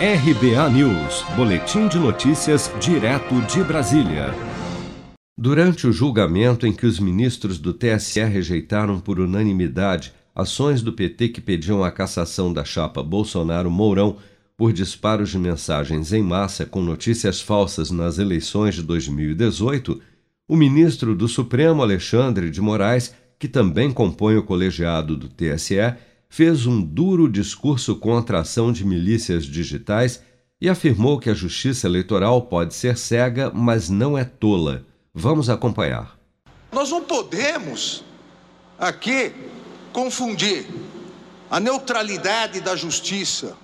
RBA News, Boletim de Notícias, direto de Brasília. Durante o julgamento em que os ministros do TSE rejeitaram por unanimidade ações do PT que pediam a cassação da chapa Bolsonaro-Mourão por disparos de mensagens em massa com notícias falsas nas eleições de 2018, o ministro do Supremo, Alexandre de Moraes, que também compõe o colegiado do TSE, fez um duro discurso contra a ação de milícias digitais e afirmou que a justiça eleitoral pode ser cega, mas não é tola. Vamos acompanhar. Nós não podemos aqui confundir a neutralidade da justiça,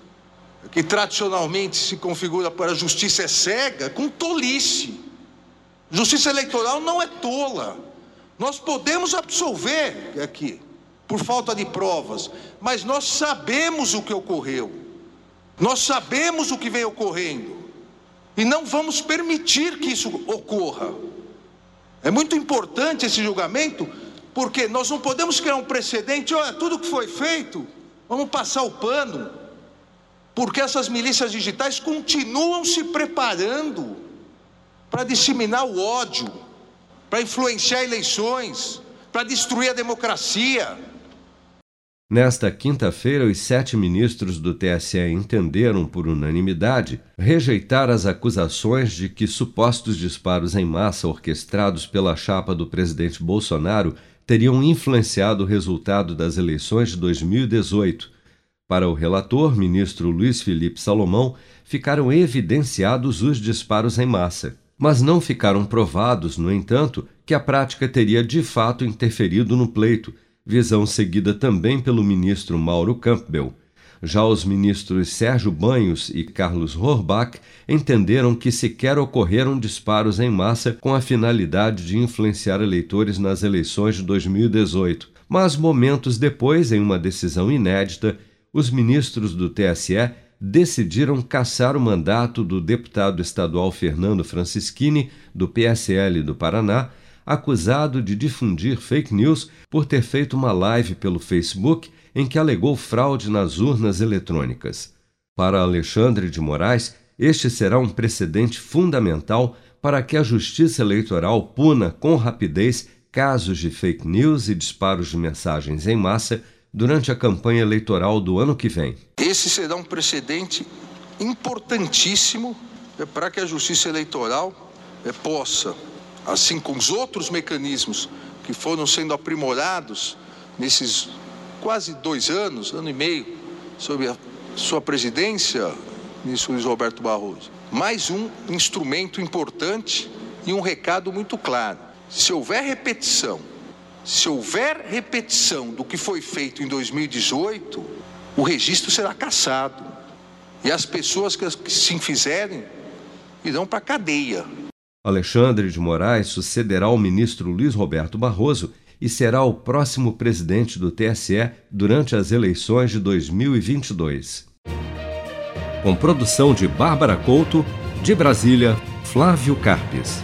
que tradicionalmente se configura para a justiça é cega, com tolice. Justiça eleitoral não é tola. Nós podemos absolver aqui por falta de provas, mas nós sabemos o que ocorreu, nós sabemos o que vem ocorrendo, e não vamos permitir que isso ocorra. É muito importante esse julgamento, porque nós não podemos criar um precedente, olha, tudo que foi feito, vamos passar o pano, porque essas milícias digitais continuam se preparando para disseminar o ódio, para influenciar eleições, para destruir a democracia. Nesta quinta-feira, os sete ministros do TSE entenderam, por unanimidade, rejeitar as acusações de que supostos disparos em massa orquestrados pela chapa do presidente Bolsonaro teriam influenciado o resultado das eleições de 2018. Para o relator, ministro Luiz Felipe Salomão, ficaram evidenciados os disparos em massa, mas não ficaram provados, no entanto, que a prática teria de fato interferido no pleito visão seguida também pelo ministro Mauro Campbell. Já os ministros Sérgio Banhos e Carlos Horbach entenderam que sequer ocorreram disparos em massa com a finalidade de influenciar eleitores nas eleições de 2018. Mas momentos depois, em uma decisão inédita, os ministros do TSE decidiram cassar o mandato do deputado estadual Fernando Francischini, do PSL do Paraná, acusado de difundir fake news por ter feito uma live pelo Facebook em que alegou fraude nas urnas eletrônicas. Para Alexandre de Moraes, este será um precedente fundamental para que a Justiça Eleitoral puna com rapidez casos de fake news e disparos de mensagens em massa durante a campanha eleitoral do ano que vem. Esse será um precedente importantíssimo para que a Justiça Eleitoral eh, possa assim como os outros mecanismos que foram sendo aprimorados nesses quase dois anos, ano e meio, sob a sua presidência, ministro Luiz Roberto Barroso. Mais um instrumento importante e um recado muito claro. Se houver repetição, se houver repetição do que foi feito em 2018, o registro será cassado. E as pessoas que se fizerem irão para a cadeia. Alexandre de Moraes sucederá o ministro Luiz Roberto Barroso e será o próximo presidente do TSE durante as eleições de 2022. Com produção de Bárbara Couto, de Brasília, Flávio Carpes.